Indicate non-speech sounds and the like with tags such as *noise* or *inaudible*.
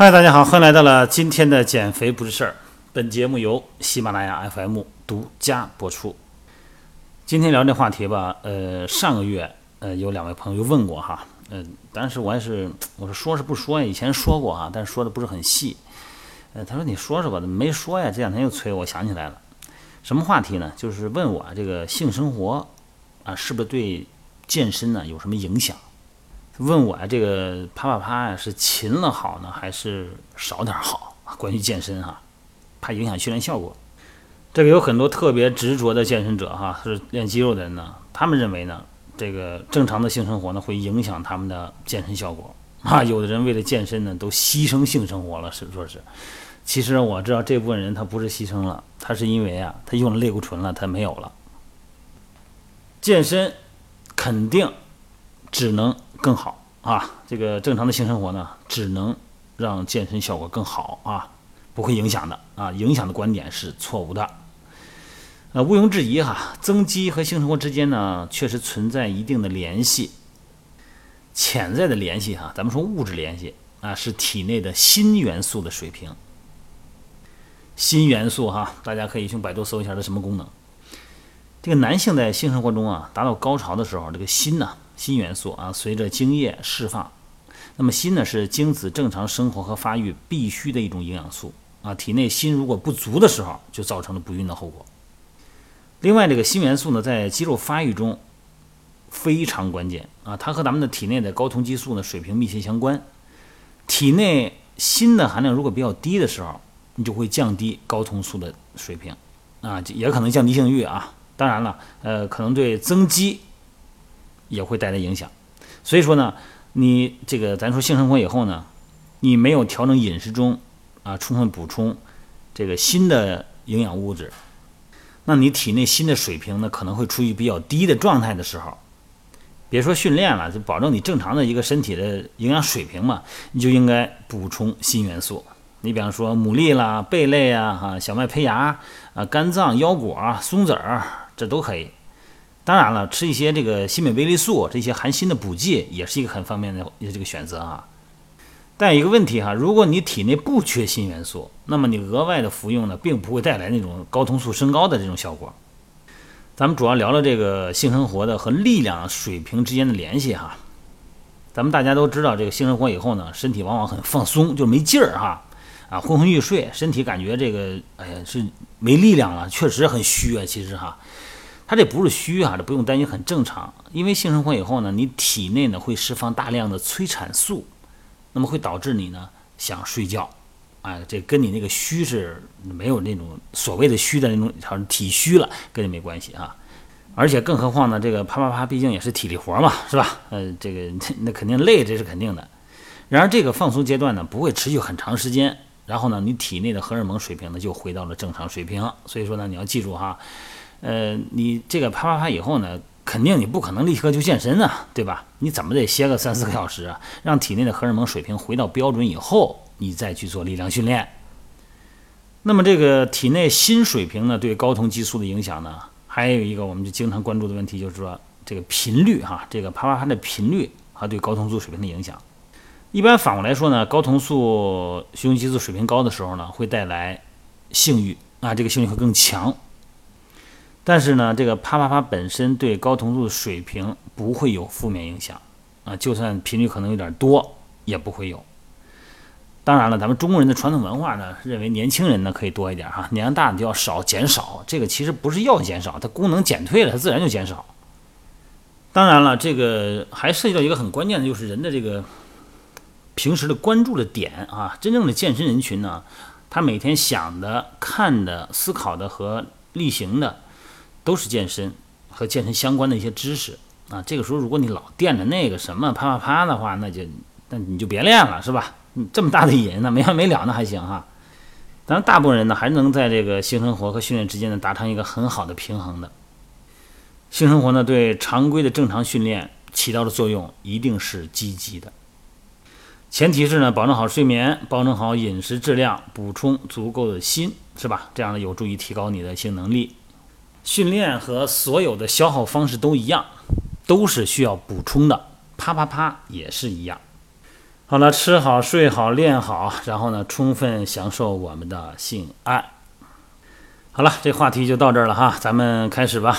嗨，大家好，欢迎来到了今天的减肥不是事儿。本节目由喜马拉雅 FM 独家播出。今天聊这话题吧，呃，上个月呃有两位朋友问过哈，呃，当时我也是我说说是不说呀？以前说过哈，但是说的不是很细。呃，他说你说说吧，怎么没说呀？这两天又催，我想起来了，什么话题呢？就是问我这个性生活啊，是不是对健身呢有什么影响？问我啊，这个啪啪啪呀，是勤了好呢，还是少点好？*laughs* 关于健身哈，怕影响训练效果。这个有很多特别执着的健身者哈，是练肌肉的人呢，他们认为呢，这个正常的性生活呢，会影响他们的健身效果 *laughs* 啊。有的人为了健身呢，都牺牲性生活了，是说是。其实我知道这部分人他不是牺牲了，他是因为啊，他用了类固醇了，他没有了。健身肯定只能。更好啊！这个正常的性生活呢，只能让健身效果更好啊，不会影响的啊。影响的观点是错误的。呃，毋庸置疑哈，增肌和性生活之间呢，确实存在一定的联系，潜在的联系哈。咱们说物质联系啊，是体内的锌元素的水平。锌元素哈，大家可以去百度搜一下它什么功能。这个男性在性生活中啊，达到高潮的时候，这个锌呢。锌元素啊，随着精液释放，那么锌呢是精子正常生活和发育必须的一种营养素啊。体内锌如果不足的时候，就造成了不孕的后果。另外，这个锌元素呢，在肌肉发育中非常关键啊，它和咱们的体内的睾酮激素呢水平密切相关。体内锌的含量如果比较低的时候，你就会降低睾酮素的水平啊，也可能降低性欲啊。当然了，呃，可能对增肌。也会带来影响，所以说呢，你这个咱说性生活以后呢，你没有调整饮食中啊，充分补充这个新的营养物质，那你体内新的水平呢可能会处于比较低的状态的时候，别说训练了，就保证你正常的一个身体的营养水平嘛，你就应该补充锌元素。你比方说牡蛎啦、贝类啊、哈小麦胚芽啊、肝脏、腰果、松子儿，这都可以。当然了，吃一些这个新美维利素这些含锌的补剂也是一个很方便的这个选择啊。但有一个问题哈，如果你体内不缺锌元素，那么你额外的服用呢，并不会带来那种睾酮素升高的这种效果。咱们主要聊聊这个性生活的和力量水平之间的联系哈。咱们大家都知道，这个性生活以后呢，身体往往很放松，就没劲儿哈，啊昏昏欲睡，身体感觉这个哎呀是没力量了，确实很虚啊，其实哈。它这不是虚啊，这不用担心，很正常。因为性生活以后呢，你体内呢会释放大量的催产素，那么会导致你呢想睡觉，哎，这跟你那个虚是没有那种所谓的虚的那种，好像体虚了，跟你没关系啊。而且更何况呢，这个啪啪啪毕竟也是体力活嘛，是吧？呃，这个 *laughs* 那肯定累，这是肯定的。然而这个放松阶段呢不会持续很长时间，然后呢你体内的荷尔蒙水平呢就回到了正常水平。所以说呢你要记住哈。呃，你这个啪啪啪以后呢，肯定你不可能立刻就健身啊，对吧？你怎么得歇个三四个小时啊，让体内的荷尔蒙水平回到标准以后，你再去做力量训练。那么这个体内锌水平呢，对睾酮激素的影响呢，还有一个我们就经常关注的问题，就是说这个频率哈，这个啪啪啪的频率和对睾酮素水平的影响。一般反过来说呢，睾酮素、雄激素水平高的时候呢，会带来性欲啊，这个性欲会更强。但是呢，这个啪啪啪本身对睾酮素的水平不会有负面影响啊，就算频率可能有点多，也不会有。当然了，咱们中国人的传统文化呢，认为年轻人呢可以多一点哈，年龄大的就要少减少。这个其实不是要减少，它功能减退了，它自然就减少。当然了，这个还涉及到一个很关键的，就是人的这个平时的关注的点啊。真正的健身人群呢，他每天想的、看的、思考的和例行的。都是健身和健身相关的一些知识啊。这个时候，如果你老惦着那个什么啪啪啪的话，那就那你就别练了，是吧？这么大的瘾，那没完没了那还行哈。当然，大部分人呢还能在这个性生活和训练之间呢达成一个很好的平衡的。性生活呢对常规的正常训练起到的作用一定是积极的，前提是呢保证好睡眠，保证好饮食质量，补充足够的锌，是吧？这样呢有助于提高你的性能力。训练和所有的消耗方式都一样，都是需要补充的。啪啪啪也是一样。好了，吃好、睡好、练好，然后呢，充分享受我们的性爱。好了，这话题就到这儿了哈，咱们开始吧。